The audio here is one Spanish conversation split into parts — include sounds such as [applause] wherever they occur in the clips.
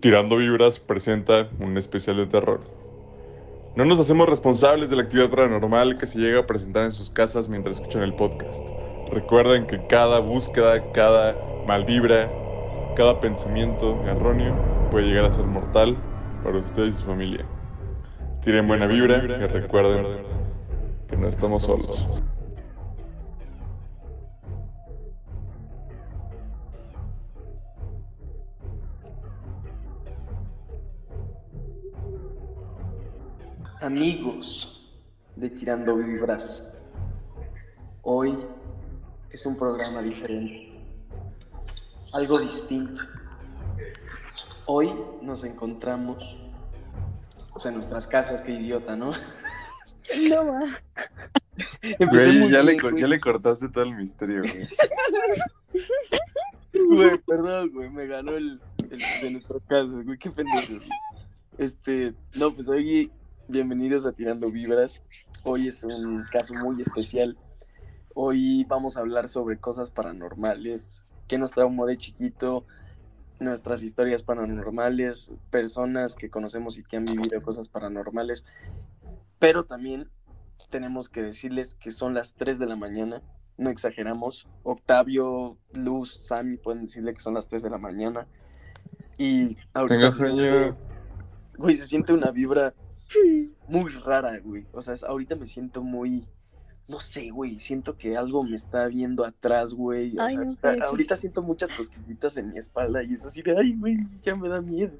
Tirando Vibras presenta un especial de terror. No nos hacemos responsables de la actividad paranormal que se llega a presentar en sus casas mientras escuchan el podcast. Recuerden que cada búsqueda, cada malvibra, cada pensamiento erróneo puede llegar a ser mortal para ustedes y su familia. Tiren buena vibra y recuerden que no estamos solos. Amigos de Tirando Vibras, hoy es un programa diferente, algo distinto. Hoy nos encontramos pues, en nuestras casas, qué idiota, ¿no? No va. Güey, ya le, bien, co- güey. ya le cortaste todo el misterio, güey. Güey, perdón, güey, me ganó el, el de nuestras casas, güey, qué pendejo. Este, no, pues hoy, bienvenidos a Tirando Vibras. Hoy es un caso muy especial. Hoy vamos a hablar sobre cosas paranormales, qué nos traumó de chiquito, nuestras historias paranormales, personas que conocemos y que han vivido cosas paranormales. Pero también tenemos que decirles que son las 3 de la mañana, no exageramos. Octavio, Luz, Sammy pueden decirle que son las 3 de la mañana. Y ahorita Tengo sueño. güey, se siente una vibra muy rara, güey. O sea, es- ahorita me siento muy, no sé, güey, siento que algo me está viendo atrás, güey. O Ay, sea, no, a- cállate. ahorita siento muchas cosquillitas en mi espalda y es así de, ay, güey, ya me da miedo.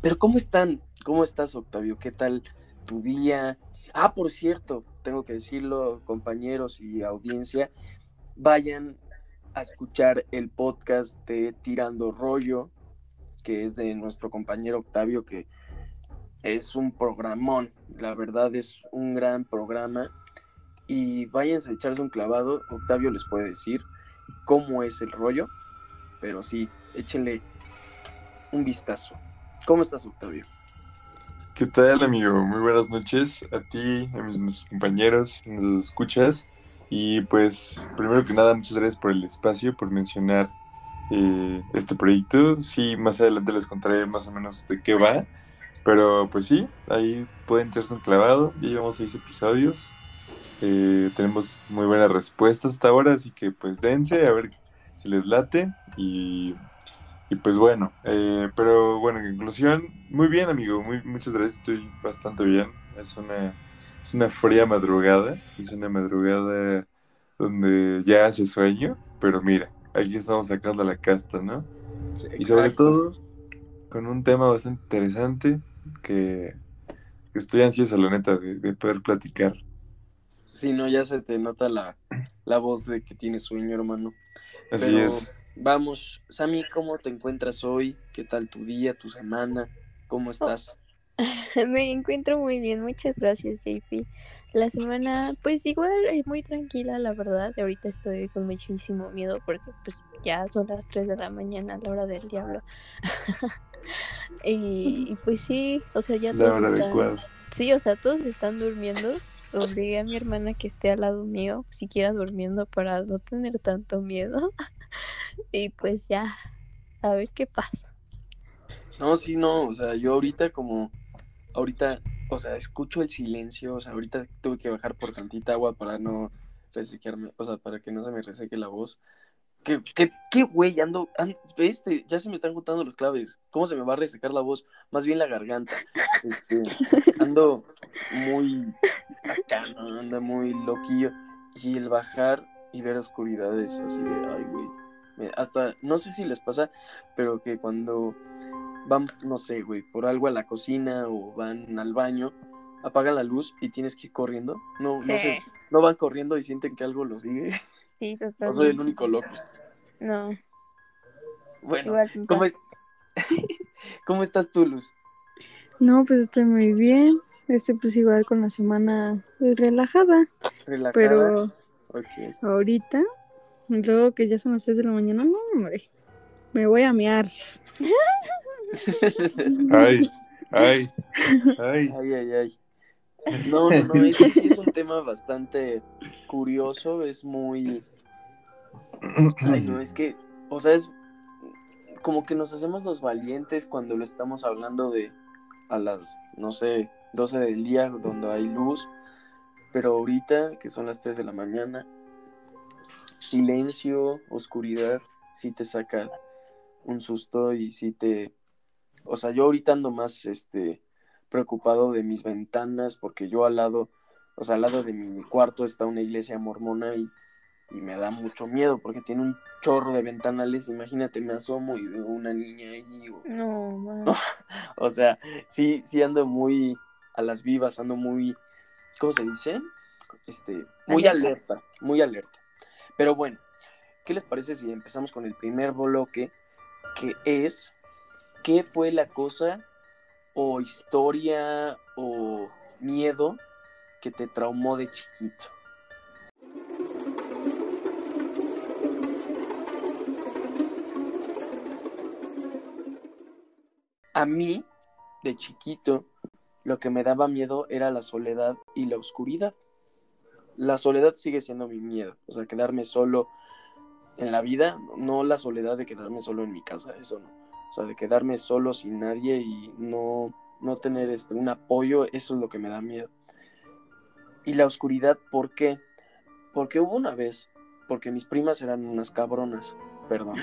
Pero ¿cómo están? ¿Cómo estás, Octavio? ¿Qué tal tu día? Ah, por cierto, tengo que decirlo, compañeros y audiencia, vayan a escuchar el podcast de Tirando Rollo, que es de nuestro compañero Octavio, que es un programón, la verdad es un gran programa. Y váyanse a echarse un clavado, Octavio les puede decir cómo es el rollo, pero sí, échenle un vistazo. ¿Cómo estás, Octavio? ¿Qué tal, amigo? Muy buenas noches a ti, a mis, compañeros, a escuchas. Y pues, primero que nada, muchas gracias por el espacio, por mencionar eh, este proyecto. Sí, más adelante les contaré más o menos de qué va. Pero pues sí, ahí pueden echarse un clavado. Ya llevamos seis episodios. Eh, tenemos muy buena respuesta hasta ahora, así que pues dense a ver si les late. Y, y pues bueno, eh, pero bueno, en conclusión, muy bien, amigo. Muy, muchas gracias, estoy bastante bien. Es una, es una fría madrugada. Es una madrugada donde ya hace sueño. Pero mira, aquí estamos sacando la casta, ¿no? Y sobre todo con un tema bastante interesante que, estoy ansioso, la neta, de, de poder platicar. Sí, no, ya se te nota la, la voz de que tienes sueño, hermano. Así Pero es. Vamos, Sammy, ¿cómo te encuentras hoy? ¿Qué tal tu día, tu semana? ¿Cómo estás? [laughs] Me encuentro muy bien, muchas gracias, JP. La semana, pues igual es muy tranquila, la verdad. Ahorita estoy con muchísimo miedo porque pues ya son las 3 de la mañana, la hora del diablo. [laughs] y, y, pues sí, o sea, ya La todos hora están, sí, o sea, todos están durmiendo. Obligué a mi hermana que esté al lado mío, siquiera durmiendo para no tener tanto miedo. [laughs] y pues ya, a ver qué pasa. No, sí, no, o sea, yo ahorita como, ahorita, o sea, escucho el silencio, o sea, ahorita tuve que bajar por tantita agua para no resequearme, o sea, para que no se me reseque la voz. ¿Qué, qué, qué güey? Ando, ando, este, ya se me están juntando los claves. ¿Cómo se me va a resecar la voz? Más bien la garganta. Este, [laughs] ando muy acá. Anda muy loquillo. Y el bajar y ver oscuridades así de, ay, güey. Hasta, no sé si les pasa, pero que cuando van, no sé, güey, por algo a la cocina o van al baño, apagan la luz y tienes que ir corriendo. No, no sé, no van corriendo y sienten que algo los sigue. [laughs] Sí, No soy el único loco. No, Bueno, ¿cómo, pasa. es- [laughs] ¿cómo estás tú, Luz? No, pues estoy muy bien. Este, pues igual con la semana pues, relajada. Relajada. Pero ahorita, luego que ya son las 3 de la mañana, no, hombre. Me voy a mear. [laughs] [laughs] Ay, ay, ay. Ay, ay, ay. No, no, no, [laughs] sí. es un tema bastante curioso, es muy... Ay, no, es que, o sea, es... como que nos hacemos los valientes cuando lo estamos hablando de a las, no sé, 12 del día donde hay luz, pero ahorita que son las 3 de la mañana, silencio, oscuridad, sí te saca un susto y sí te... O sea, yo ahorita ando más, este, preocupado de mis ventanas porque yo al lado, o sea, al lado de mi cuarto está una iglesia mormona y, y me da mucho miedo porque tiene un chorro de ventanales. Imagínate, me asomo y veo una niña allí. O, No, man. [laughs] o sea, sí, sí ando muy a las vivas, ando muy, ¿cómo se dice? Este, muy Alerta. alerta, muy alerta. Pero bueno, ¿qué les parece si empezamos con el primer bloque? Que es, ¿qué fue la cosa o historia o miedo que te traumó de chiquito? A mí, de chiquito, lo que me daba miedo era la soledad y la oscuridad. La soledad sigue siendo mi miedo, o sea, quedarme solo en la vida, no la soledad de quedarme solo en mi casa, eso no. O sea, de quedarme solo sin nadie y no, no tener este, un apoyo, eso es lo que me da miedo. Y la oscuridad, ¿por qué? Porque hubo una vez, porque mis primas eran unas cabronas, perdón.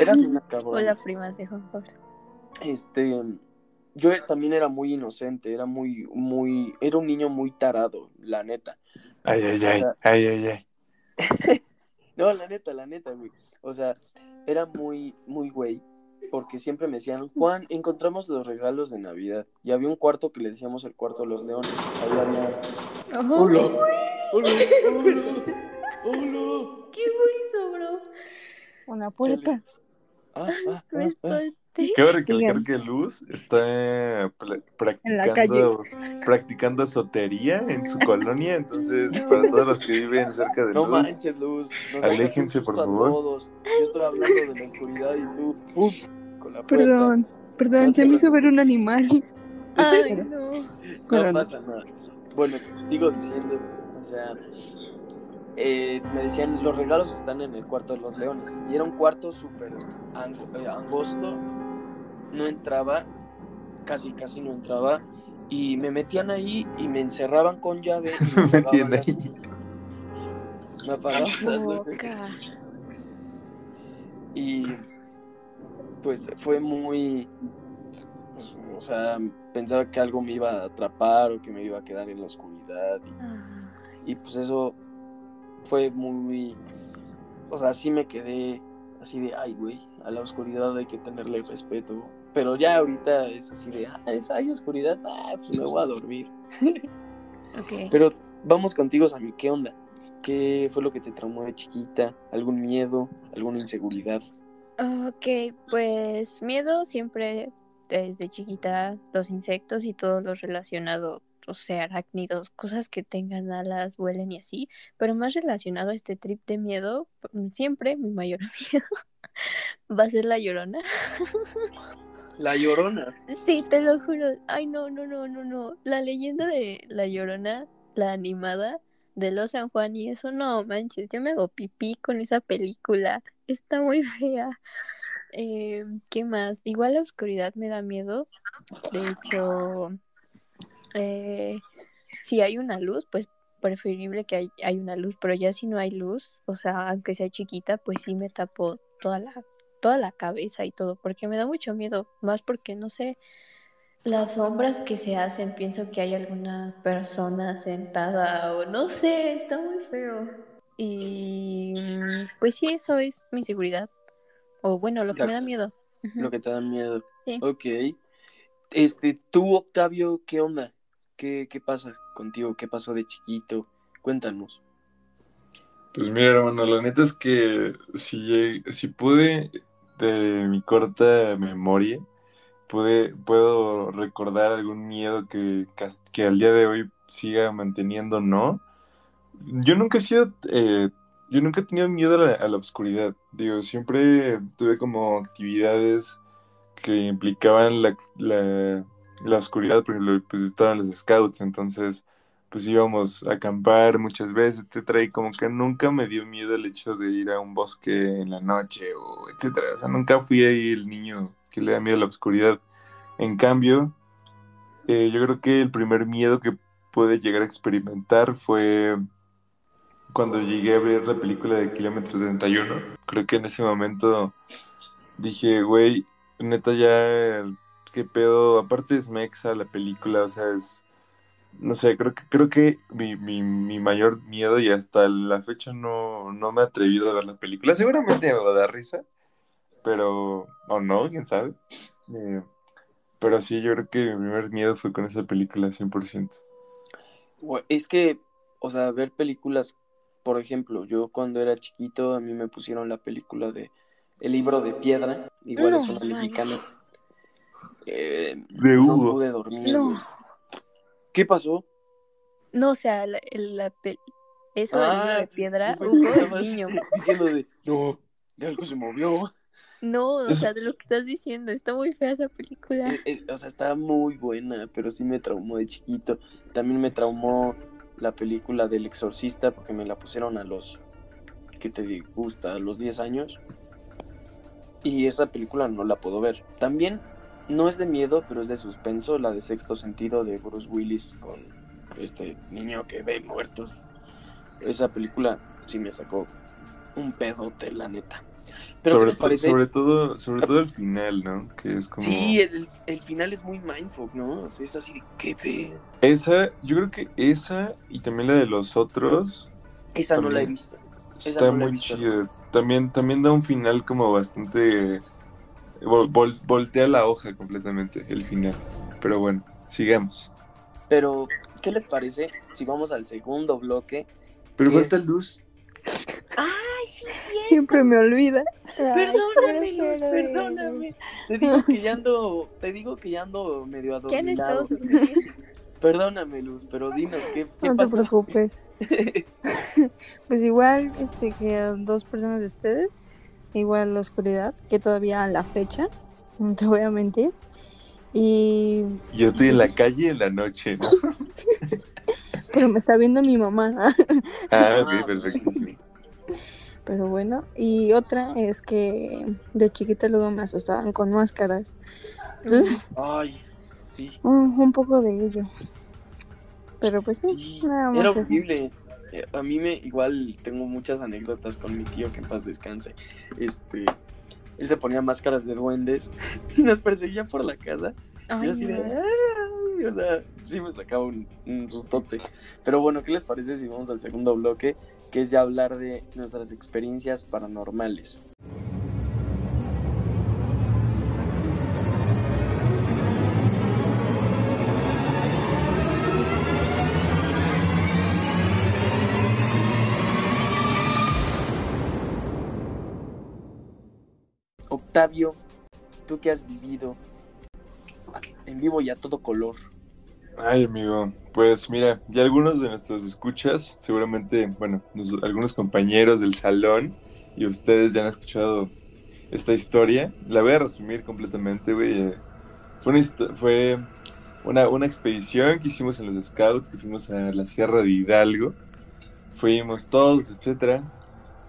Eran [laughs] unas cabronas Hola, primas de Juan Pablo. este yo también era muy inocente, era muy muy era un niño muy tarado, la neta. Ay, ay, ay, ay, ay, ay. [laughs] No, la neta, la neta, güey. O sea, era muy muy güey porque siempre me decían, "Juan, encontramos los regalos de Navidad." Y había un cuarto que le decíamos el cuarto de los leones. Ahí había Ojo, Hola. Hola, [laughs] hola. Hola. ¿Qué fue eso, bro? Una puerta. Ah, ah, ah, ah. Cabe recalcar que Luz está la practicando, practicando esotería en su [laughs] colonia, entonces para todos los que viven cerca de No Luz, manches, Luz. Nos Aléjense, por favor. todos. Yo estoy hablando de la oscuridad y tú, ¡pum! con la puerta. Perdón, perdón, No se me hizo ver un animal. Ay, no. No pasa nada. Bueno, sigo diciendo, o sea, eh, me decían, los regalos están en el cuarto de los leones. Y era un cuarto súper eh, angosto. No entraba, casi, casi no entraba. Y me metían ahí y me encerraban con llave. Y [laughs] me Me apagaban tiene las- ahí. Me apagaban. Y pues fue muy, pues, o sea, pensaba que algo me iba a atrapar o que me iba a quedar en la oscuridad. Y, y, pues eso fue muy, o sea, sí me quedé así de, ay, güey, a la oscuridad hay que tenerle respeto. Pero ya ahorita es así de, ah, es, hay oscuridad, ah, pues me voy a dormir. [laughs] Ok. Pero vamos contigo, Sammy, ¿qué onda? ¿Qué fue lo que te traumó de chiquita? ¿Algún miedo? ¿Alguna inseguridad? Ok, pues miedo siempre desde chiquita, los insectos y todo lo relacionado, o sea, arácnidos, cosas que tengan alas, vuelen y así, pero más relacionado a este trip de miedo, mm, siempre mi mayor [laughs] miedo va a ser la llorona. [laughs] La llorona. Sí, te lo juro. Ay, no, no, no, no, no. La leyenda de la llorona, la animada de los San Juan y eso, no manches, yo me hago pipí con esa película. Está muy [laughs] fea. Eh, ¿qué más? Igual la oscuridad me da miedo. De hecho, eh, si hay una luz, pues preferible que hay, hay una luz, pero ya si no hay luz, o sea, aunque sea chiquita, pues sí me tapo toda la, toda la cabeza y todo, porque me da mucho miedo, más porque no sé, las sombras que se hacen, pienso que hay alguna persona sentada o no sé, está muy feo. Y mm, pues sí, eso es mi inseguridad. O bueno, lo que me da miedo. Lo que te da miedo. Sí. Ok. Este, tú, Octavio, ¿qué onda? ¿Qué, pasa contigo? ¿Qué pasó de chiquito? Cuéntanos. Pues mira, hermano, la neta es que si, si pude, de mi corta memoria, pude, puedo recordar algún miedo que, que al día de hoy siga manteniendo, ¿no? Yo nunca he sido, eh, yo nunca he tenido miedo a la, oscuridad. Digo, siempre tuve como actividades que implicaban la, la oscuridad, por ejemplo, pues estaban los scouts, entonces pues íbamos a acampar muchas veces, etcétera, y como que nunca me dio miedo el hecho de ir a un bosque en la noche o etcétera. O sea, nunca fui ahí el niño que le da miedo a la oscuridad. En cambio, eh, yo creo que el primer miedo que pude llegar a experimentar fue cuando llegué a ver la película de Kilómetro 31. Creo que en ese momento dije, güey, neta ya, qué pedo. Aparte es mexa la película, o sea, es no sé, creo que, creo que mi, mi, mi mayor miedo y hasta la fecha no, no me he atrevido a ver la película. Seguramente me va a dar risa, pero, o no, quién sabe. Eh, pero sí, yo creo que mi primer miedo fue con esa película 100%. Es que, o sea, ver películas, por ejemplo, yo cuando era chiquito a mí me pusieron la película de El libro de piedra, igual es una mexicana. Eh, de no Hugo. pude dormir. No. güey. ¿Qué pasó? No, o sea, la, la pe- eso del Ah, de piedra, Hugo, el niño. Diciendo de, no, de algo se movió. No, o Eso- sea, de lo que estás diciendo, está muy fea esa película. Eh, eh, o sea, está muy buena, pero sí me traumó de chiquito. También me traumó la película del exorcista porque me la pusieron a los, ¿qué te gusta? A los 10 años. Y esa película no la puedo ver. También no es de miedo, pero es de suspenso, la de sexto sentido de Bruce Willis con este niño que ve muertos. Esa película sí me sacó un pedote, la neta. Pero ¿qué sobre, parece? sobre todo, sobre todo el final, ¿no? Que es como... Sí, el, el final es muy mindfuck, ¿no? O sea, es así de qué pedo. Esa, yo creo que esa y también la de los otros Esa no la he visto. Esa está no la he muy visto. chida. También, también da un final como bastante... vol- vol- voltea la hoja completamente el final. Pero bueno, sigamos. Pero, ¿qué les parece si vamos al segundo bloque? Pero falta luz. Siempre me olvida. Perdóname, Ay, Luz, perdóname. Te digo que ya ando, te digo que ya ando medio ¿Qué han estado adormilado. [laughs] Perdóname, Luz, pero dinos, ¿qué, qué No te preocupes. [laughs] Pues igual este que a dos personas de ustedes, igual la oscuridad, que todavía a la fecha, no [laughs] te voy a mentir. Y Yo estoy en la calle en la noche, ¿no? [laughs] pero me está viendo mi mamá. Ah, [laughs] Ah, ok, perfecto. Pero bueno, y otra es que de chiquita luego me asustaban con máscaras. Entonces, Ay, sí. un, un poco de ello. Pero pues sí, sí, nada más Era eso. Eh, A mí me, igual tengo muchas anécdotas con mi tío, que en paz descanse. Este, él se ponía máscaras de duendes [laughs] y nos perseguía por la casa. Ay, Yo así de, o sea, sí me sacaba un, un sustote. Pero bueno, ¿qué les parece si vamos al segundo bloque? Que es ya hablar de nuestras experiencias paranormales. Octavio, tú que has vivido en vivo y a todo color. Ay, amigo, pues mira, ya algunos de nuestros escuchas, seguramente, bueno, nos- algunos compañeros del salón y ustedes ya han escuchado esta historia. La voy a resumir completamente, güey. Fue, una, fue una, una expedición que hicimos en los Scouts, que fuimos a la Sierra de Hidalgo. Fuimos todos, etcétera.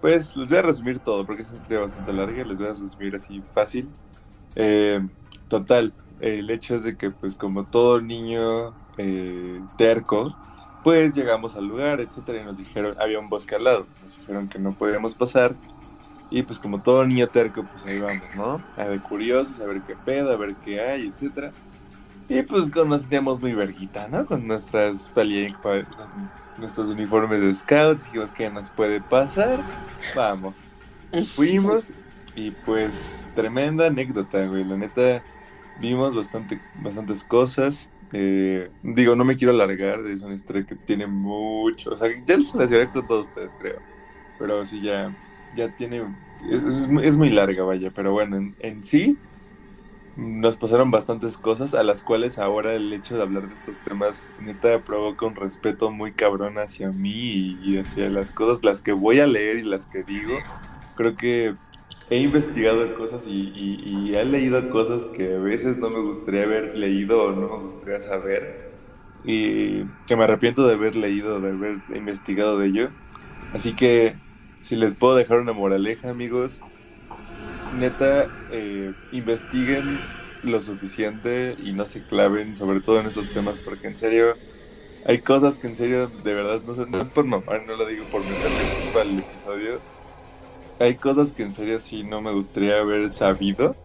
Pues les voy a resumir todo, porque es una historia bastante larga, les voy a resumir así fácil. Eh, total, el hecho es de que pues como todo niño eh, terco, pues llegamos al lugar, etcétera, y nos dijeron, había un bosque al lado, nos dijeron que no podíamos pasar, y pues como todo niño terco, pues ahí vamos, ¿no? A de curiosos, a ver qué pedo, a ver qué hay, etcétera. Y pues nos sentíamos muy verguita, ¿no? Con nuestras pali- nuestros uniformes de scouts, dijimos que nos puede pasar, vamos. [laughs] Fuimos y pues tremenda anécdota, güey, la neta vimos bastante, bastantes cosas. eh, digo, no me quiero alargar, es una historia que tiene mucho. O sea, ya se la llevé con todos ustedes, creo. Pero sí, ya, ya tiene. Es, es muy- es muy larga, vaya. Pero bueno, en, en sí, nos pasaron bastantes cosas a las cuales ahora el hecho de hablar de estos temas, neta, provoca un respeto muy cabrón hacia mí y, hacia las cosas, las que voy a leer y las que digo. Creo que he investigado cosas y, y- y he leído cosas que a veces no me gustaría haber leído o no me gustaría saber. y que me arrepiento de haber leído, de haber investigado de ello. Así que si les puedo dejar una moraleja, amigos, neta, eh, investiguen lo suficiente y no se claven, sobre todo en estos temas, porque en serio, hay cosas que en serio, de verdad, no, sé, no es por mamar, no lo digo por meterle chispa al episodio. Hay cosas que en serio sí no me gustaría haber sabido,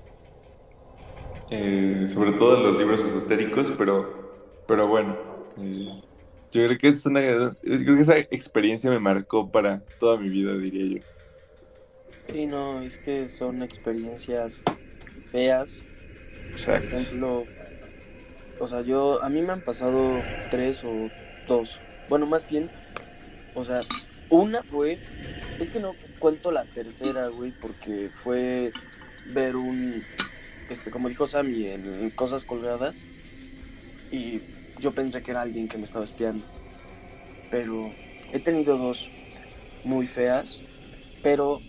eh, sobre todo en los libros esotéricos, pero, pero bueno, eh, yo creo que es una, yo creo que esa experiencia me marcó para toda mi vida, diría yo. Sí, no, es que son experiencias feas. Por Exacto. ejemplo, o sea, yo, a mí me han pasado tres o dos. Bueno, más bien, o sea, una fue, es que no cuento la tercera, güey, porque fue ver un, este, como dijo Sammy, en cosas colgadas. Y yo pensé que era alguien que me estaba espiando. Pero he tenido dos muy feas, pero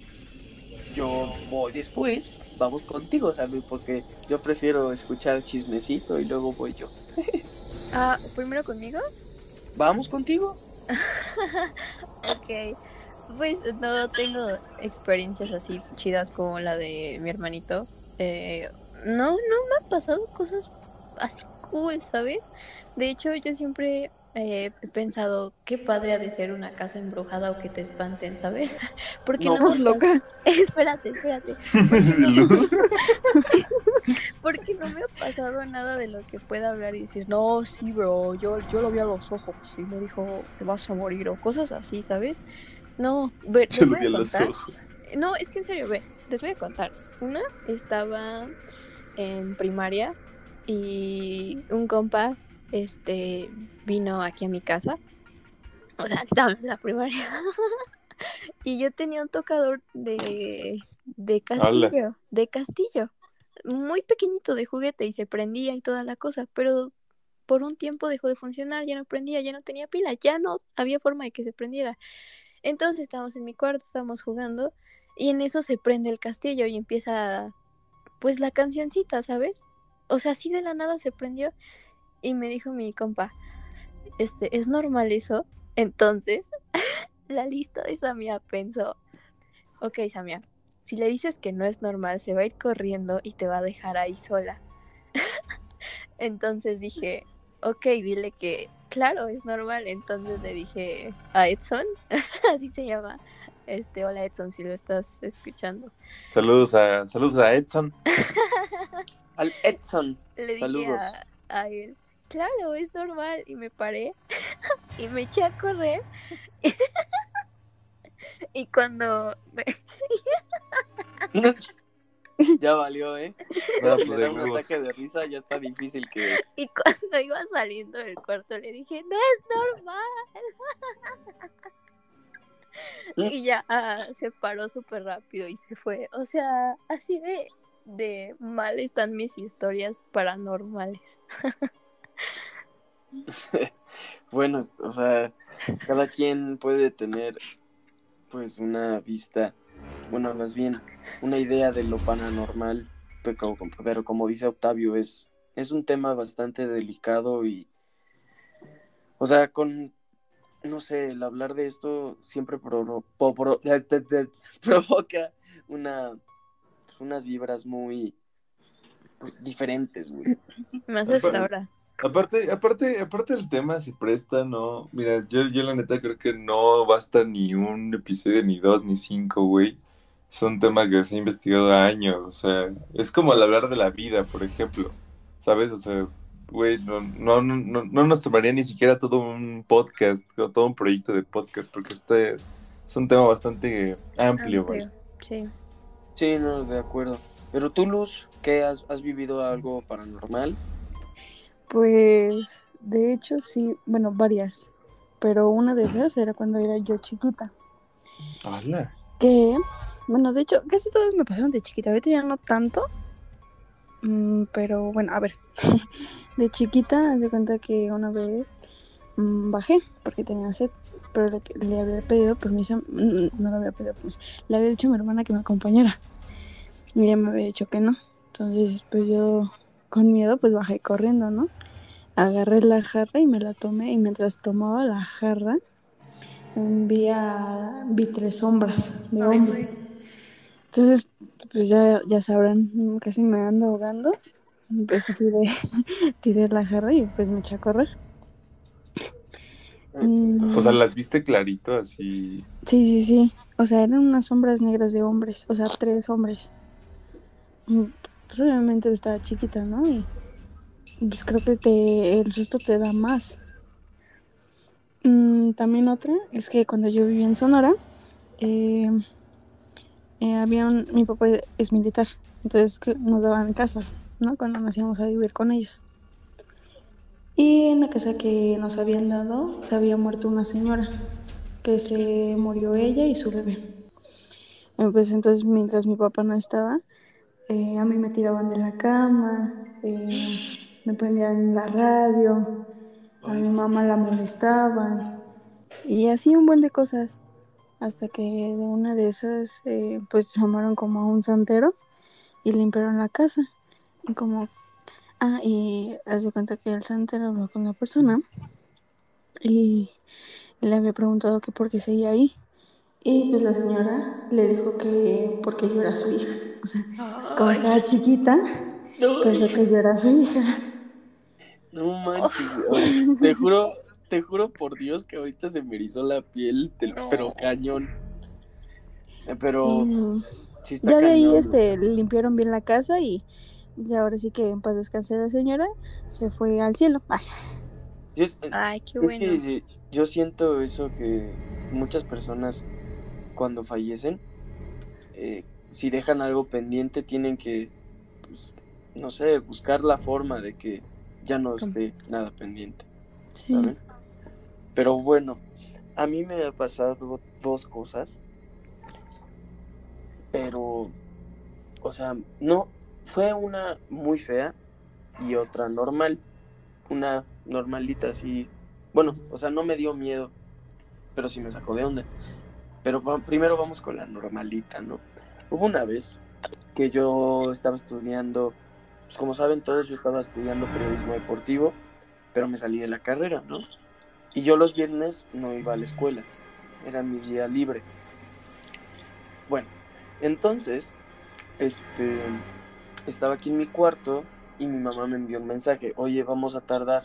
yo voy después, vamos contigo, Sammy, porque yo prefiero escuchar chismecito y luego voy yo. [laughs] Ah, primero conmigo. ¿Vamos contigo? [laughs] Ok. Pues no tengo experiencias así chidas como la de mi hermanito. Eh, no, no me han pasado cosas así cool, ¿sabes? De hecho, yo siempre eh, he pensado qué padre ha de ser una casa embrujada o que te espanten, ¿sabes? [laughs] Porque No, no, loca. [laughs] espérate, espérate. [laughs] Porque no me ha pasado nada de lo que pueda hablar y decir, no, sí, bro, yo, yo lo vi a los ojos y me dijo, te vas a morir o cosas así, ¿sabes? No, ve, Yo lo vi a los ojos. No, es que en serio, ve, les voy a contar. Una estaba en primaria y un compa este vino aquí a mi casa. O sea, estábamos en la primaria. [laughs] y yo tenía un tocador de de castillo, de castillo. Muy pequeñito de juguete y se prendía y toda la cosa, pero por un tiempo dejó de funcionar, ya no prendía, ya no tenía pila, ya no había forma de que se prendiera. Entonces estábamos en mi cuarto, estábamos jugando y en eso se prende el castillo y empieza pues la cancioncita, ¿sabes? O sea, así de la nada se prendió y me dijo mi compa, este, ¿es normal eso? Entonces, [laughs] la lista de Samia pensó, ok Samia, si le dices que no es normal, se va a ir corriendo y te va a dejar ahí sola. [laughs] Entonces dije, ok, dile que claro, es normal. Entonces le dije a Edson, [laughs] así se llama. Este, hola Edson, si lo estás escuchando. Saludos a, saludos a Edson. Al Edson. Le dije Saludos. a, a él, claro, es normal. Y me paré [laughs] y me eché a correr. [laughs] y cuando me- [laughs] ya valió, ¿eh? No, pues, le da un ataque de risa, ya está difícil que. y cuando iba saliendo del cuarto le dije, no es normal. y ya ah, se paró súper rápido y se fue. O sea, así de, de mal están mis historias paranormales. [laughs] Bueno, o sea, cada quien puede tener, pues, una vista, bueno, más bien, una idea de lo paranormal, pero, pero como dice Octavio, es, es un tema bastante delicado y, o sea, con, no sé, el hablar de esto siempre pro- [laughs] provoca una, unas vibras muy pues, diferentes, güey. [laughs] Más hasta ahora. Aparte, aparte, aparte del tema, si presta, no. Mira, yo, yo la neta creo que no basta ni un episodio, ni dos, ni cinco, güey. Es un tema que se ha investigado años. O sea, es como al hablar de la vida, por ejemplo. ¿Sabes? O sea, güey, no, no, no, no, no nos tomaría ni siquiera todo un podcast, todo un proyecto de podcast, porque este es un tema bastante amplio, güey. Sí. Sí, no, de acuerdo. Pero tú, Luz, ¿qué has, has vivido algo paranormal? Pues, de hecho, sí, bueno, varias. Pero una de esas era cuando era yo chiquita. ¡Hala! Que, bueno, de hecho, casi todas me pasaron de chiquita. Ahorita ya no tanto. Mm, pero bueno, a ver. [laughs] de chiquita, haz de cuenta que una vez mm, bajé porque tenía sed. Pero le, le había pedido permiso. mm, No le había pedido permiso. Le había dicho a mi hermana que me acompañara. Y ella me había dicho que no. Entonces, pues yo, con miedo, pues bajé corriendo, ¿no? agarré la jarra y me la tomé. Y mientras tomaba la jarra, vi, a- vi tres sombras de hombres. Entonces, pues ya, ya sabrán, casi me ando ahogando. Pues tiré, [laughs] tiré la jarra y pues me eché a correr. Mm, O sea, las viste clarito así. Sí, sí, sí. O sea, eran unas sombras negras de hombres. O sea, tres hombres. Pues obviamente estaba chiquita, ¿no? Y pues creo que te, el susto te da más. Mm, también otra es que cuando yo vivía en Sonora, eh, eh, había mi papá es militar, entonces nos daban casas, ¿no? Cuando nos íbamos a vivir con ellos. Y en la casa que nos habían dado, se había muerto una señora, que se murió ella y su bebé. Pues entonces mientras mi papá no estaba, eh, a mí me tiraban de la cama, eh, me prendían la radio, a mi mamá la molestaban y así un buen de cosas. Hasta que de una de esas, eh, pues llamaron como a un santero y limpiaron la casa. Y como, ah, y haz de cuenta que el santero habló con la persona y le había preguntado que por qué seguía ahí. Y pues la señora le dijo que porque yo era su hija. O sea, como estaba chiquita, No, pensó que yo era su hija. no manches. Te juro, te juro por Dios que ahorita se me erizó la piel, No. pero cañón. Eh, Pero Y sí está ya de ahí este, limpiaron bien la casa y, y ahora sí que en paz descanse la señora, se fue al cielo. Ay, Yo es- Ay, qué Es bueno. que yo siento eso que muchas personas cuando fallecen, eh, si dejan algo pendiente, tienen que, pues, no sé, buscar la forma de que ya no esté nada pendiente, sí. ¿saben? Pero bueno, a mí me ha pasado dos cosas, pero, o sea, no, fue una muy fea y otra normal, una normalita así, bueno, o sea, no me dio miedo, pero sí me sacó de onda. Pero primero vamos con la normalita, ¿no? Hubo una vez que yo estaba estudiando, pues como saben todos, yo estaba estudiando periodismo deportivo, pero me salí de la carrera, ¿no? Y yo los viernes no iba a la escuela, era mi día libre. Bueno, entonces, este, estaba aquí en mi cuarto y mi mamá me envió un mensaje, oye, vamos a tardar,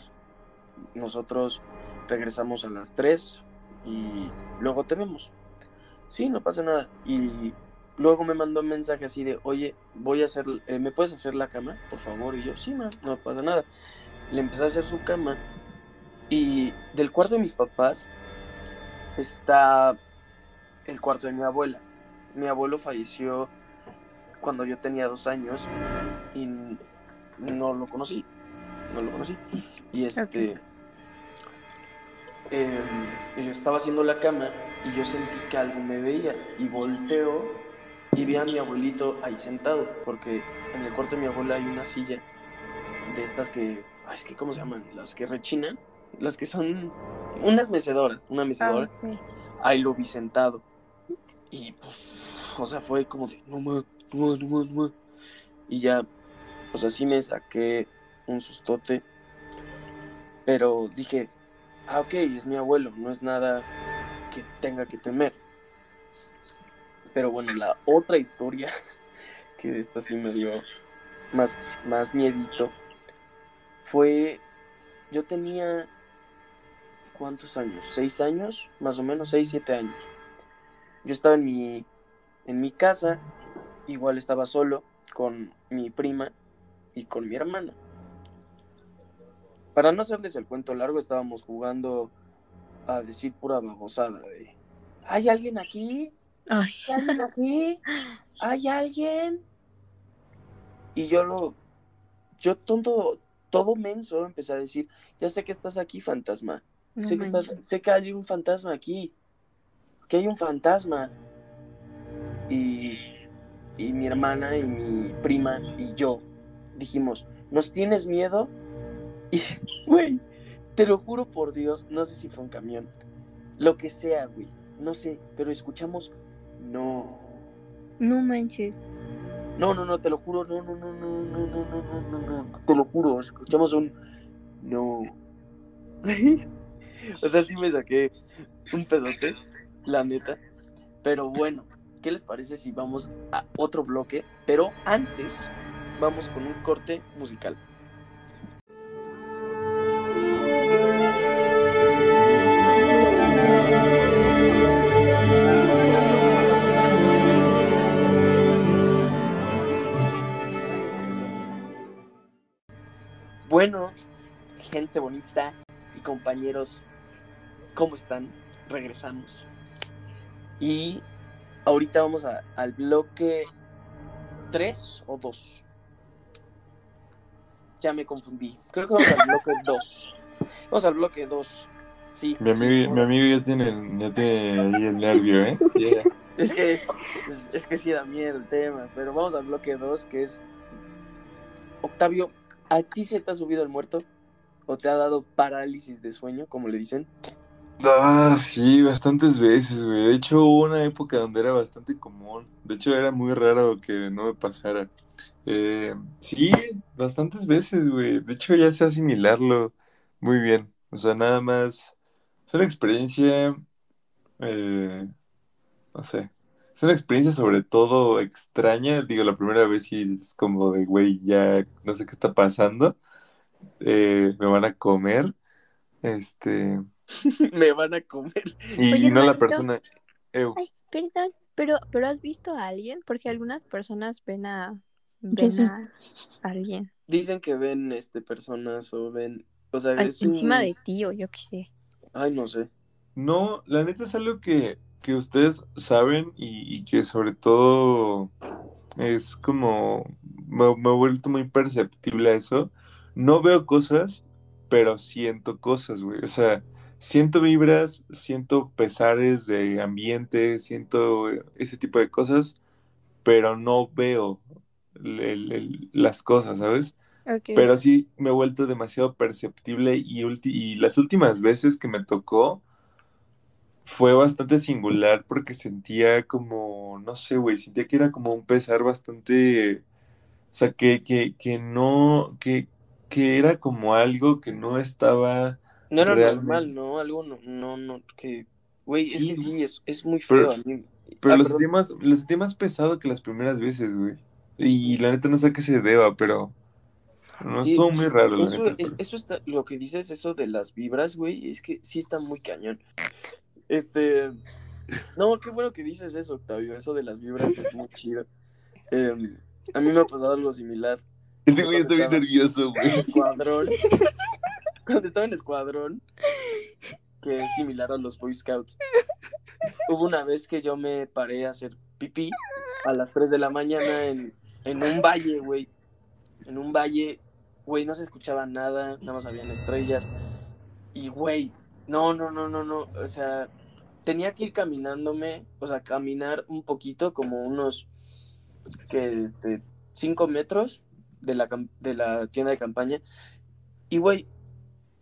nosotros regresamos a las 3 y luego te vemos. Sí, no pasa nada. Y luego me mandó un mensaje así de, oye, voy a hacer, eh, ¿me puedes hacer la cama, por favor? Y yo, sí, ma, no pasa nada. Le empecé a hacer su cama y del cuarto de mis papás está el cuarto de mi abuela. Mi abuelo falleció cuando yo tenía dos años y no lo conocí. No lo conocí. Y este. em, yo estaba haciendo la cama y yo sentí que algo me veía. Y volteo y vi a mi abuelito ahí sentado. Porque en el cuarto de mi abuela hay una silla de estas que. Ay, es que, ¿cómo se llaman? Las que rechinan. Las que son. Unas mecedoras. Una Ah, mecedora ok. ahí lo vi sentado. Y, pues, o sea, fue como de, no más, no más, no más, no más. Y ya, o sea, sí me saqué un sustote. Pero dije, ah, ok, es mi abuelo, no es nada que tenga que temer. Pero bueno, la otra historia, [laughs] que esta sí me dio más, más miedito, fue, yo tenía ¿cuántos años? ¿Seis años? Más o menos, seis, siete años. Yo estaba en mi, en mi casa, igual estaba solo con mi prima y con mi hermana. Para no hacerles el cuento largo, estábamos jugando a decir pura babosada de ¿Hay alguien aquí? Ay, ¿Hay alguien aquí? ¿Hay alguien? Y yo lo, yo tonto, todo menso, empecé a decir, ya sé que estás aquí, fantasma. no sé, que estás- sé que hay un fantasma aquí. Que hay un fantasma. Y, y mi hermana y mi prima y yo dijimos, ¿nos tienes miedo? Y, [laughs] güey, te lo juro por Dios, no sé si fue un camión. Lo que sea, güey. No sé, pero escuchamos, no. No manches. No, no, no, te lo juro, no, no, no, no, no, no, no, no, no, no, te lo juro, escuchamos un no. o sea, sí me saqué un pedote, la neta. Pero bueno, ¿qué les parece si vamos a otro bloque? Pero antes, vamos con un corte musical. Gente bonita y compañeros, ¿cómo están? Regresamos. Y ahorita vamos a- al bloque 3 o 2. Ya me confundí. Creo que vamos al bloque [laughs] 2. Vamos al bloque 2. Sí. Mi amigo, mi amigo ya tiene, ya tiene ahí el nervio, ¿eh? [laughs] Ya. Es que, es, es que sí da miedo el tema, pero vamos al bloque 2, que es... Octavio, ¿a ti se te ha subido el muerto? ¿O te ha dado parálisis de sueño, como le dicen? Ah, sí, bastantes veces, güey. De hecho, hubo una época donde era bastante común. De hecho, era muy raro que no me pasara. Eh, sí, bastantes veces, güey. De hecho, ya sé asimilarlo muy bien. O sea, nada más. Es una experiencia. eh, no sé. Es una experiencia sobre todo extraña. Digo, la primera vez sí es como de, güey, ya no sé qué está pasando. Eh, me van a comer. Este. [laughs] Me van a comer. Y Oye, no la persona. Ay, perdón, pero, pero ¿has visto a alguien? Porque algunas personas ven a, ven sí. a alguien Dicen que ven este personas o ven. O sea, al- es un- encima de ti o yo qué sé. Ay, no sé. No, la neta es algo que, que ustedes saben y, y que sobre todo es como, me, me he vuelto muy perceptible a eso. No veo cosas, pero siento cosas, güey. O sea, siento vibras, siento pesares de ambiente, siento ese tipo de cosas, pero no veo el- el- el- las cosas, ¿sabes? Pero sí me he vuelto demasiado perceptible y, ulti- y las últimas veces que me tocó fue bastante singular porque sentía como, no sé, güey, sentía que era como un pesar bastante, o sea, que, que, que no, que, que era como algo que no estaba, No era Realmente. normal, ¿no? Algo no, no, no, que... Güey, es Sí, que sí, es, es muy pero- feo a mí. pero Ah, lo perdón. sentí más, lo sentí más pesado que las primeras veces, güey. Y la neta no sé a qué se deba, pero no Sí, estuvo muy raro, la Eso, neta. es- eso está, lo que dices, eso de las vibras, güey, es que sí está muy cañón. Este, no, qué bueno que dices eso, Octavio, eso de las vibras es muy chido. Em, a mí me ha pasado algo similar. Este güey está bien nervioso, güey. En escuadrón, [laughs] cuando estaba en escuadrón, que es similar a los Boy Scouts, hubo una vez que yo me paré a hacer pipí a las 3 de la mañana en, en un valle, güey. En un valle, güey, no se escuchaba nada, nada más habían estrellas. Y, güey, no, no, no, no, no, o sea, tenía que ir caminándome, o sea, caminar un poquito, como unos, que, este, 5 metros de la, de la tienda de campaña. Y, güey,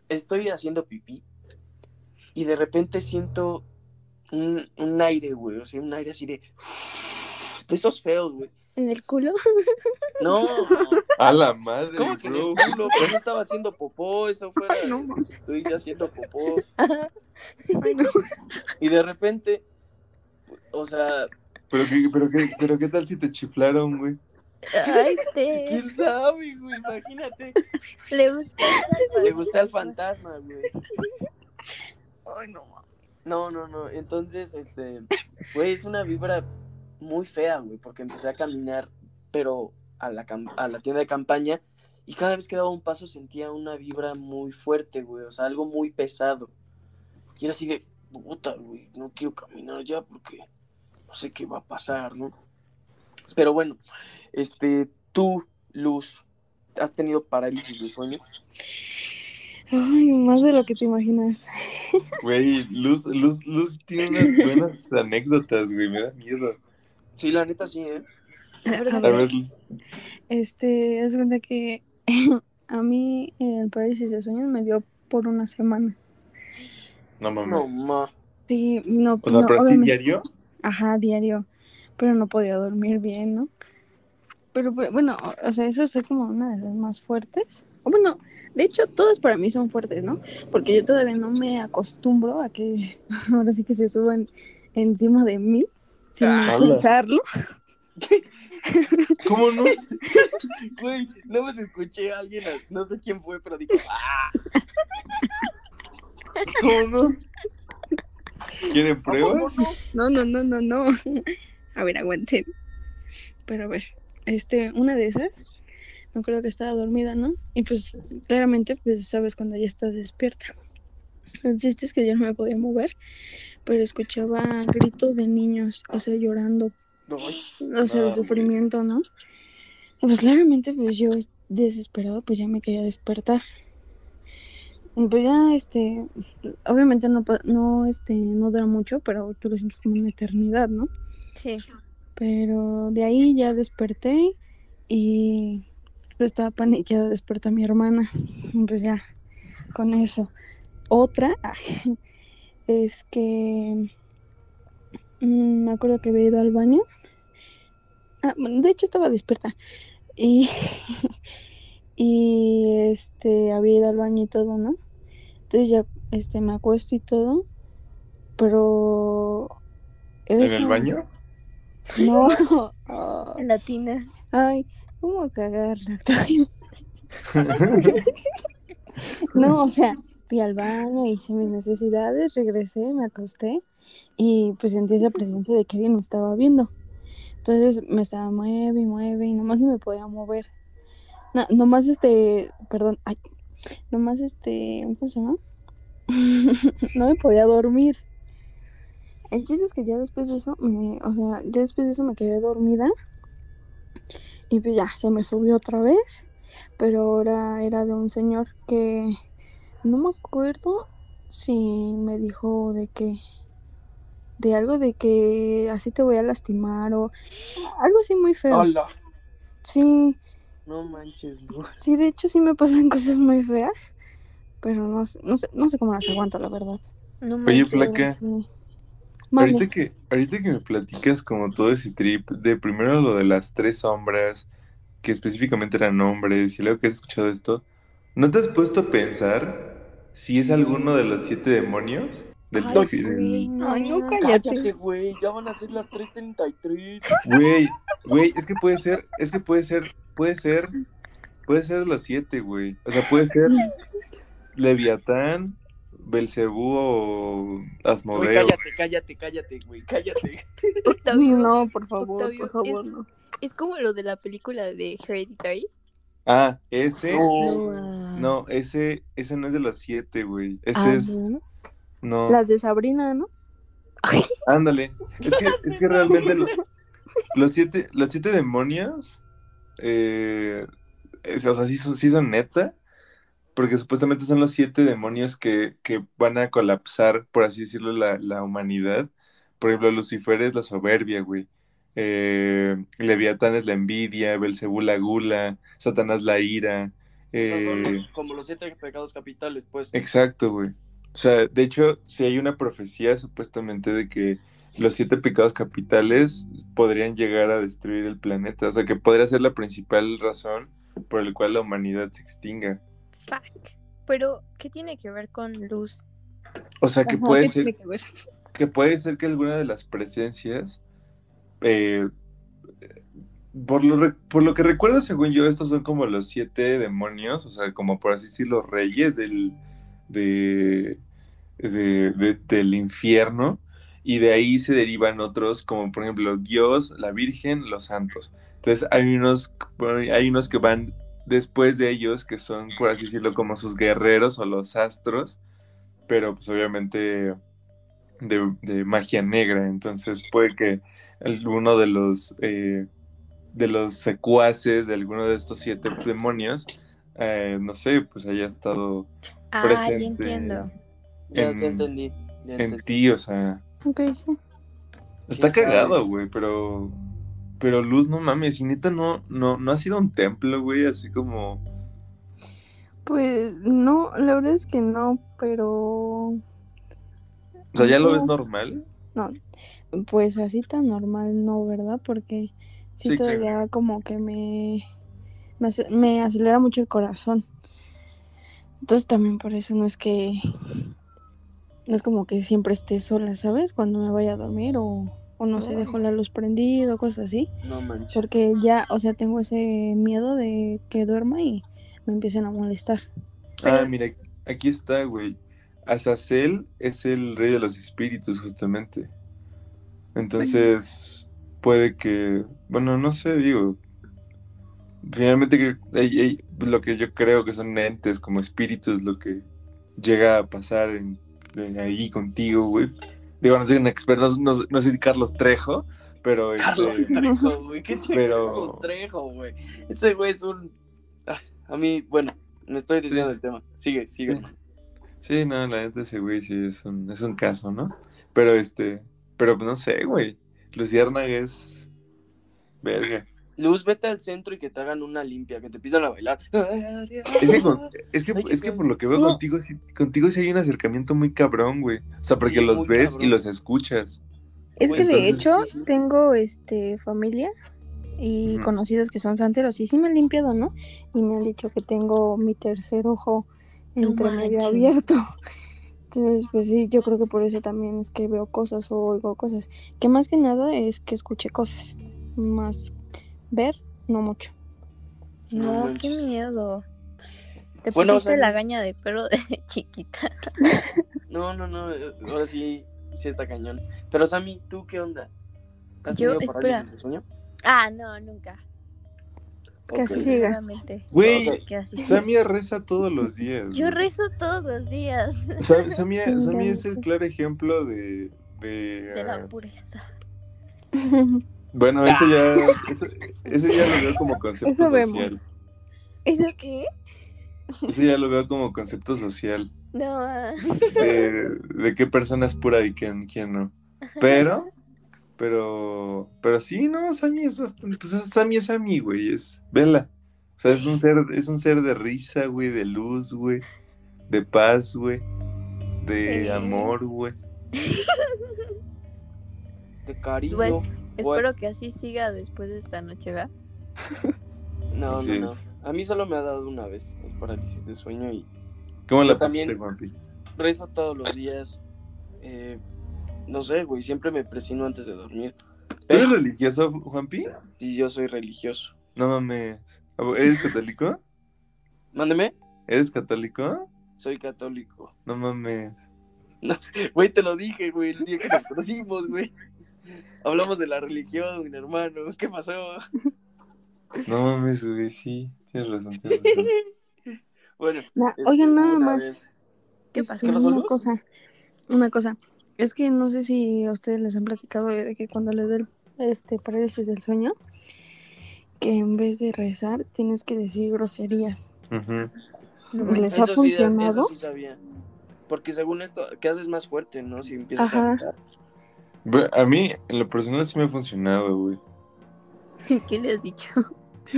estoy haciendo pipí. Y de repente siento un, un aire, güey. O sea, un aire así de. [sniffs] De esos feos, güey. ¿En el culo? No, [laughs] A la madre, ¿cómo que en el culo? Pues no estaba haciendo popó, eso fuera. No, este, estoy ya haciendo popó. Ay, no. Y de repente, o sea, Pero qué, pero qué, pero qué tal si te chiflaron, güey. Ay, [laughs] este, ¿quién sabe, güey? Imagínate. le gusta. Le gusta el fantasma, güey. Ay, no. No, no, no. Entonces, este, güey, es una vibra muy fea, güey, porque empecé a caminar, pero a la, cam- a la tienda de campaña, y cada vez que daba un paso sentía una vibra muy fuerte, güey, o sea, algo muy pesado. Y era así de, puta, güey, no quiero caminar ya porque no sé qué va a pasar, ¿no? Pero bueno, este, tú, Luz, ¿has tenido parálisis de sueño? Ay, más de lo que te imaginas. Güey, Luz, Luz, Luz tiene unas buenas anécdotas, güey. Me da miedo. Sí, la neta sí, ¿eh? A ver, Este, es cuenta que [laughs] a mí el parálisis de sueños me dio por una semana. no mames. No, ma. Sí, no, o sea, no, pero obviamente- diario. Ajá, diario. Pero no podía dormir bien, ¿no? Pero pues, bueno, o sea, eso fue como una de las más fuertes. O bueno, de hecho, todas para mí son fuertes, ¿no? Porque yo todavía no me acostumbro a que [laughs] ahora sí que se suban encima de mí sin Ah, pensarlo. [laughs] ¿Cómo no? [laughs] Güey, no me escuché a alguien, no sé quién fue, pero dijo, ah, ¿Cómo no? ¿Quieren pruebas? No, no, no, no, no. A ver, aguanten. Pero a ver, este, una de esas, me acuerdo que estaba dormida, ¿no? Y pues claramente, pues sabes cuando ya estás despierta. El chiste es que yo no me podía mover, pero escuchaba gritos de niños, o sea, llorando, o sea, de No, sufrimiento, ¿no? Pues claramente, pues yo desesperado, pues ya me quería despertar. Pues ya, este, obviamente no, no, este, no dura mucho, pero tú lo sientes como una eternidad, ¿no? Sí. Pero de ahí ya desperté y yo estaba paniqueada, desperta mi hermana. Pues ya, con eso. Otra [laughs] es que mm, me acuerdo que había ido al baño. Ah, de hecho estaba despierta. Y, [laughs] y este había ido al baño y todo, ¿no? Entonces ya este me acuesto y todo. Pero ¿En el baño? No. [laughs] Ah, Latina. Ay, ¿cómo cagarla? [laughs] No, o sea, fui al baño, hice mis necesidades, regresé, me acosté y pues sentí esa presencia de que alguien me estaba viendo. Entonces me estaba mueve y mueve y nomás no me podía mover. No, nomás este, perdón, ay, nomás este, ¿cómo se llama? [laughs] no me podía dormir. El chiste es que ya después de eso, me, o sea, ya después de eso me quedé dormida y pues ya, se me subió otra vez, pero ahora era de un señor que no me acuerdo si me dijo de que, de algo de que así te voy a lastimar o algo así muy feo. Hola. Sí, No manches, no. sí, de hecho sí me pasan [laughs] cosas muy feas, pero no, sé- no sé, no sé cómo las aguanto, la verdad. No Oye, manches. flaca, Sí. Ahorita que, ahorita que me platicas como todo ese trip, de primero lo de las tres sombras, que específicamente eran hombres, y luego que has escuchado esto, ¿no te has puesto a pensar si es alguno de los siete demonios? Del, Ay, güey, no. Ay, no, Cállate, güey, ya van a ser las 3.33. Güey, güey, es que puede ser, es que puede ser, puede ser, puede ser los siete, güey. O sea, puede ser [laughs] Leviatán, Belcebú o Asmodeo. cállate, cállate, cállate, güey, cállate. [laughs] Octavio, No, por favor, Octavio, por favor, es- no. es como lo de la película de Hereditary. Ah, ese, No. no, ese, ese no es de los siete, güey. Ese Ah, es, ¿no? no, Las de Sabrina, ¿no? ándale. Es que, es que realmente lo- [laughs] los siete, los siete demonios, eh, es- o sea, sí son, sí son neta, porque supuestamente son los siete demonios que, que van a colapsar, por así decirlo, la, la humanidad. Por ejemplo, Lucifer es la soberbia, güey. Eh, Leviatán es la envidia, Belcebú la gula, Satanás la ira. O sea, son eh, los- como los siete pecados capitales, pues. Exacto, güey. O sea, de hecho, si hay una profecía supuestamente de que los siete pecados capitales podrían llegar a destruir el planeta. O sea, que podría ser la principal razón por la cual la humanidad se extinga. Fuck. Pero, ¿qué tiene que ver con luz? O sea, que Ajá, puede ¿qué ser que puede ser que alguna de las presencias, eh, por, lo por lo que recuerdo, según yo, estos son como los siete demonios, o sea, como por así decirlo, reyes del, de, de- de- del infierno, y de ahí se derivan otros, como por ejemplo Dios, la Virgen, los santos. Entonces hay unos, hay unos que van después de ellos, que son, por así decirlo, como sus guerreros o los astros, pero pues obviamente de, de magia negra. Entonces puede que alguno de los eh, de los secuaces de alguno de estos siete demonios, eh, no sé, pues haya estado Ah, Presente. entiendo. En- ya entendí. ya en entendí. ti, o sea, Ok, sí. está cagado, güey, pero pero Luz, no mames, y neta no, no, no ha sido un templo, güey, así como, Pues no, la verdad es que no, pero o sea, ya lo ves No. normal. no, pues así tan normal no, ¿verdad? Porque sí, Sí, claro. todavía como que me, me, me acelera mucho el corazón. Entonces también por eso no es que no es como que siempre esté sola, ¿sabes? Cuando me vaya a dormir o, o no sé, No. dejo la luz prendida o cosas así. No manches. Porque ya, o sea, tengo ese miedo de que duerma y me empiecen a molestar. Ah, mira, aquí está, güey. Azazel es el rey de los espíritus, justamente. Entonces, puede que, bueno, no sé, digo. Finalmente, lo que yo creo que son entes como espíritus, lo que llega a pasar en, ahí contigo, güey. Digo, no soy un experto, no, no- soy Carlos Trejo, pero Carlos este, [laughs] Trejo, güey. ¿Qué pero- Carlos Trejo, güey? Ese güey es un. Ah, a mí, bueno, me estoy desviando del tema. Sigue, sigue, Sí. Sí, no, la neta ese güey sí es un, es un caso, ¿no? Pero este, pero no sé, güey. Luciérnaga es verga. Luz, vete al centro y que te hagan una limpia, que te empiezan a bailar. Es que, con- es que, es que por lo que veo No. contigo, sí, contigo sí hay un acercamiento muy cabrón, güey. O sea, porque Sí, los ves cabrón. y los escuchas. Es Güey, que de entonces, hecho sí, sí. tengo este familia y conocidos que son santeros y sí me han limpiado, ¿no? Y me han dicho que tengo mi tercer ojo No entre medio abierto. [laughs] Entonces, pues sí, yo creo que por eso también es que veo cosas o oigo cosas. Que más que nada es que escuché cosas. Más ver, no mucho. No No, qué miedo. Te Bueno, o pusiste sea, la gaña de perro de [laughs] chiquita. No, no, no, eh, ahora sí, sí está cañón. Pero Sammy, ¿tú qué onda? ¿Has Yo, tenido espera. parálisis de sueño? Ah, no, nunca. Que así siga. Seguramente. Güey. Samia reza todos los días. Yo rezo todos los días Sa- Samia, [laughs] Samia es el claro ejemplo de. de, de la ah, pureza. [laughs] bueno, eso ya. Eso, eso ya lo veo como concepto Eso social. vemos. ¿Eso qué? Eso ya lo veo como concepto social. No. de, de qué persona es pura y quién, quién no. Pero, pero, pero sí, no, Sammy es bastante, pues Sammy es Sammy, güey, es, vela. O sea, es un ser, es un ser de risa, güey, de luz, güey, de paz, güey, de Sí. amor, güey. De cariño. Pues, Espero que así siga después de esta noche, ¿va? [laughs] No, Así no, no. A mí solo me ha dado una vez el parálisis de sueño y ¿Cómo la pasaste, también. Juanpi? rezo todos los días. Eh, no sé, güey, siempre me presino antes de dormir. ¿Tú eres religioso, Juanpi? sí, yo soy religioso. No mames. ¿Eres católico? Mándeme, ¿Eres católico? soy católico. No mames. Güey, te lo dije, güey, el día que nos conocimos, güey. Hablamos de la religión, mi hermano. ¿Qué pasó? [laughs] No mames, güey, sí. Tienes razón, tienes razón. [laughs] Bueno, Na- Este, oigan, nada más. vez. ¿Qué este, pasó? ¿Qué pasó, Una cosa. Una cosa. Es que no sé si a ustedes les han platicado de que cuando les da el este, parálisis del sueño, que en vez de rezar tienes que decir groserías. Ujú. No ¿Les manches. ha Eso sí, funcionado? eso sí sabía. Porque según esto, ¿qué haces más fuerte, no? Si empiezas a rezar. A mí, en lo personal, sí me ha funcionado, güey. [laughs] ¿Qué le has dicho?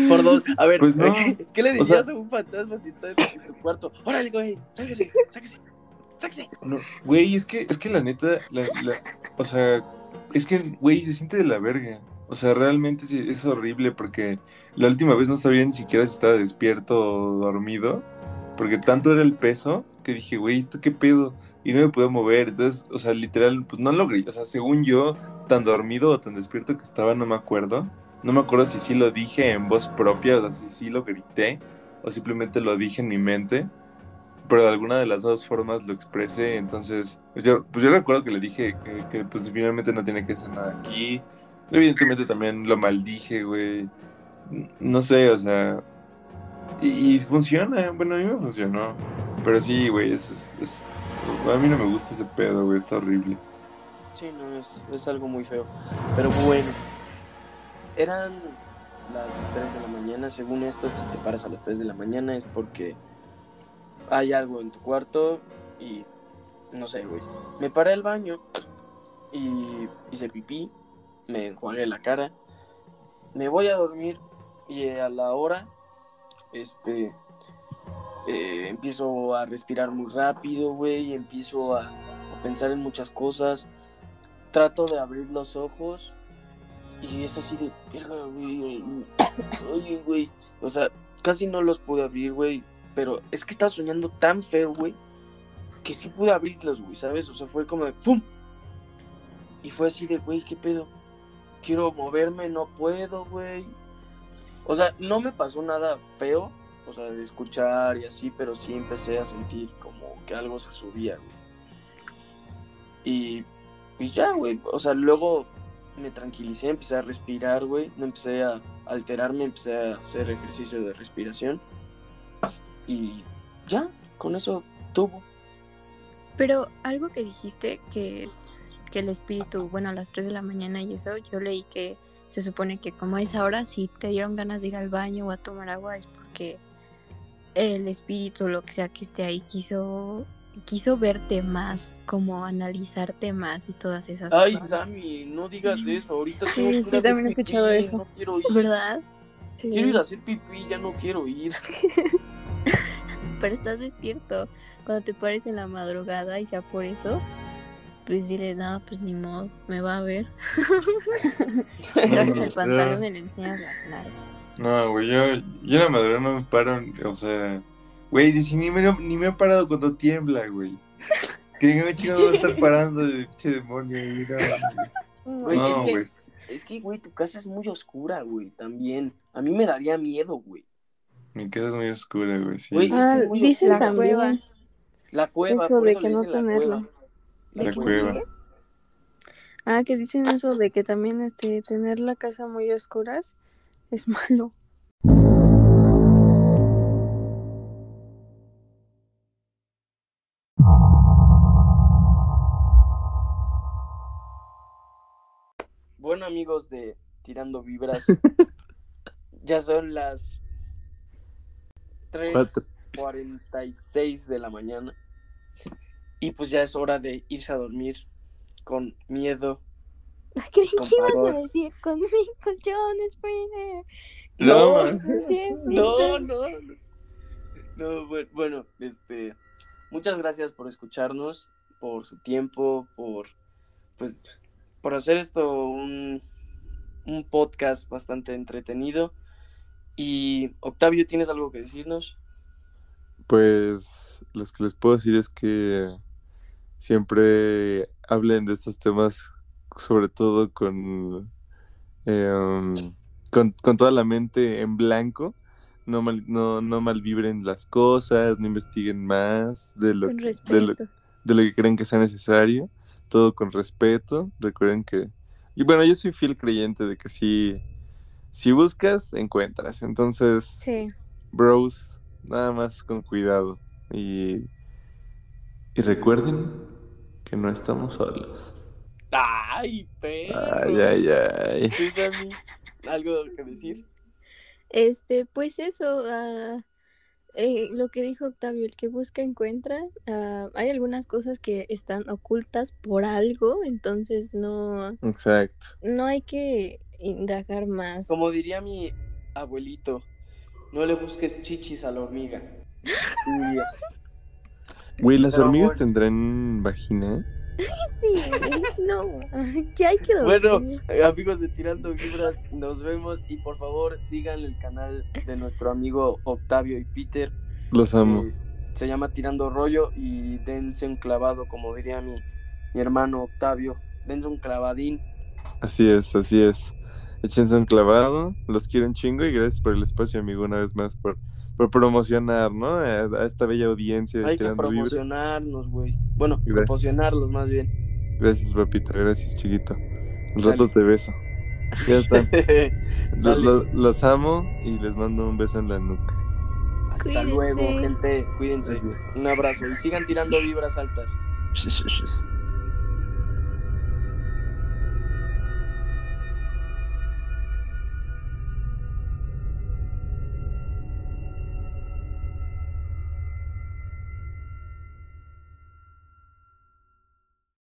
Por dos. A ver, Pues no. ¿qué, qué le O sea- decías a un fantasma si está en tu cuarto? Órale, güey, sáquese, sáquese, sáquese. No, güey, es que, es que la neta, la, la- o sea, es que, güey, se siente de la verga. O sea, realmente sí, es horrible porque la última vez no sabía ni siquiera si estaba despierto o dormido, porque tanto era el peso que dije, güey, ¿esto qué pedo? Y no me podía mover, entonces, o sea, literal, pues no lo grité, o sea, según yo, tan dormido o tan despierto que estaba, no me acuerdo. No me acuerdo si sí lo dije en voz propia, o sea, si sí lo grité, o simplemente lo dije en mi mente pero de alguna de las dos formas lo expresé, entonces, yo, pues yo recuerdo que le dije que, que, pues finalmente no tiene que hacer nada aquí, evidentemente también lo maldije, güey, no sé, o sea, y, funciona, bueno, a mí me funcionó, pero sí, güey, es- a mí no me gusta ese pedo, güey, está horrible. Sí, no, es, es algo muy feo. Pero bueno, eran las 3 de la mañana. Según esto, si te paras a las 3 de la mañana es porque hay algo en tu cuarto y no sé, güey. Me paré al baño y hice pipí, me enjuagué la cara, me voy a dormir y a la hora, este, eh, empiezo a respirar muy rápido, güey, empiezo a, a pensar en muchas cosas, trato de abrir los ojos y es así de, verga, güey, [coughs] oye, güey, o sea, casi no los pude abrir, güey, pero es que estaba soñando tan feo, güey, que sí pude abrirlos, güey, ¿sabes? O sea, fue como de ¡pum! Y fue así de, güey, ¿qué pedo? Quiero moverme, no puedo, güey. O sea, no me pasó nada feo, o sea, de escuchar y así, pero sí empecé a sentir como que algo se subía, güey. Y, y ya, güey, o sea, luego me tranquilicé, empecé a respirar, güey, no empecé a alterarme, empecé a hacer ejercicio de respiración. Y ya, con eso tuvo. Pero algo que dijiste que, que el espíritu, bueno, a las 3 de la mañana y eso, yo leí que se supone que como a esa hora, si te dieron ganas de ir al baño o a tomar agua, es porque el espíritu, lo que sea que esté ahí, quiso quiso verte más, como analizarte más y todas esas Ay, cosas. Sammy, no digas eso. Ahorita Sí, tengo que ir sí, también he escuchado pipí, eso. No quiero ir. ¿Verdad? Sí. Quiero ir a hacer pipí, ya no quiero ir. [laughs] Pero estás despierto. Cuando te pares en la madrugada y sea por eso, pues dile, no, pues ni modo, me va a ver. Abres el pantalón y le enseñas las nalgas. No, güey, yo, yo en la madrugada no me paro, o sea, güey, dice, ni me, ni me he parado cuando tiembla, güey. [laughs] Que no chico voy a estar parando de pinche demonio, güey, no, Güey, no, es que- güey. Es que, güey, tu casa es muy oscura, güey, también. A mí me daría miedo, güey. Mi casa es muy oscura, güey, sí. Güey, Ah, es muy dicen oscura. La La cueva, eso de que no dicen la tenerlo. cueva. La ¿De cueva. Ah, que dicen eso de que también este tener la casa muy oscuras es malo. Bueno, amigos de Tirando Vibras, [laughs] ya son las Cuatro. 3.46 de la mañana. Y pues ya es hora de irse a dormir con miedo. Creí que ibas a decir con mi colchón Springer. No, No. No, no, no. No, bu- bueno, este, muchas gracias por escucharnos, por su tiempo, por, pues, por hacer esto un, un podcast bastante entretenido. Y Octavio, ¿tienes algo que decirnos? Pues lo que les puedo decir es que siempre hablen de estos temas, sobre todo con, em, con, con toda la mente en blanco. No, mal, no, no malvibren las cosas, no investiguen más de lo, que- de, lo, de lo que creen que sea necesario. Todo con respeto. Recuerden que... Y bueno, yo soy fiel creyente de que si, si buscas, encuentras. Entonces Sí. bros, nada más con cuidado. Y, y recuerden que no estamos solos. ¡Ay, perro! Ay, ay, ay. ¿Sí, Sammy? ¿Algo que decir? Este, pues eso, ah, eh, lo que dijo Octavio, el que busca encuentra. Ah, hay algunas cosas que están ocultas por algo, entonces no, Exacto. no hay que indagar más. Como diría mi abuelito, no le busques chichis a la hormiga. [laughs] Güey, ¿las Pero hormigas tendrán vagina? Sí, [laughs] no, que hay que Bueno, dormir. amigos de Tirando Vibras, nos vemos y por favor sigan el canal de nuestro amigo Octavio y Peter. Los amo. Eh, se llama Tirando Rollo y dense un clavado, como diría mi, mi hermano Octavio. Dense un clavadín. Así es, así es. Échense un clavado. Los quiero un chingo y gracias por el espacio, amigo, una vez más, por, por promocionar, ¿no? A, a esta bella audiencia Hay que promocionarnos, güey. Bueno, Gracias. proporcionarlos más bien. Gracias, papito. Gracias, chiquito. Sale. rato te beso. Ya [laughs] lo- los amo y les mando un beso en la nuca. Hasta Cuídense. luego, gente. Cuídense. Un abrazo y sigan tirando vibras altas. [laughs]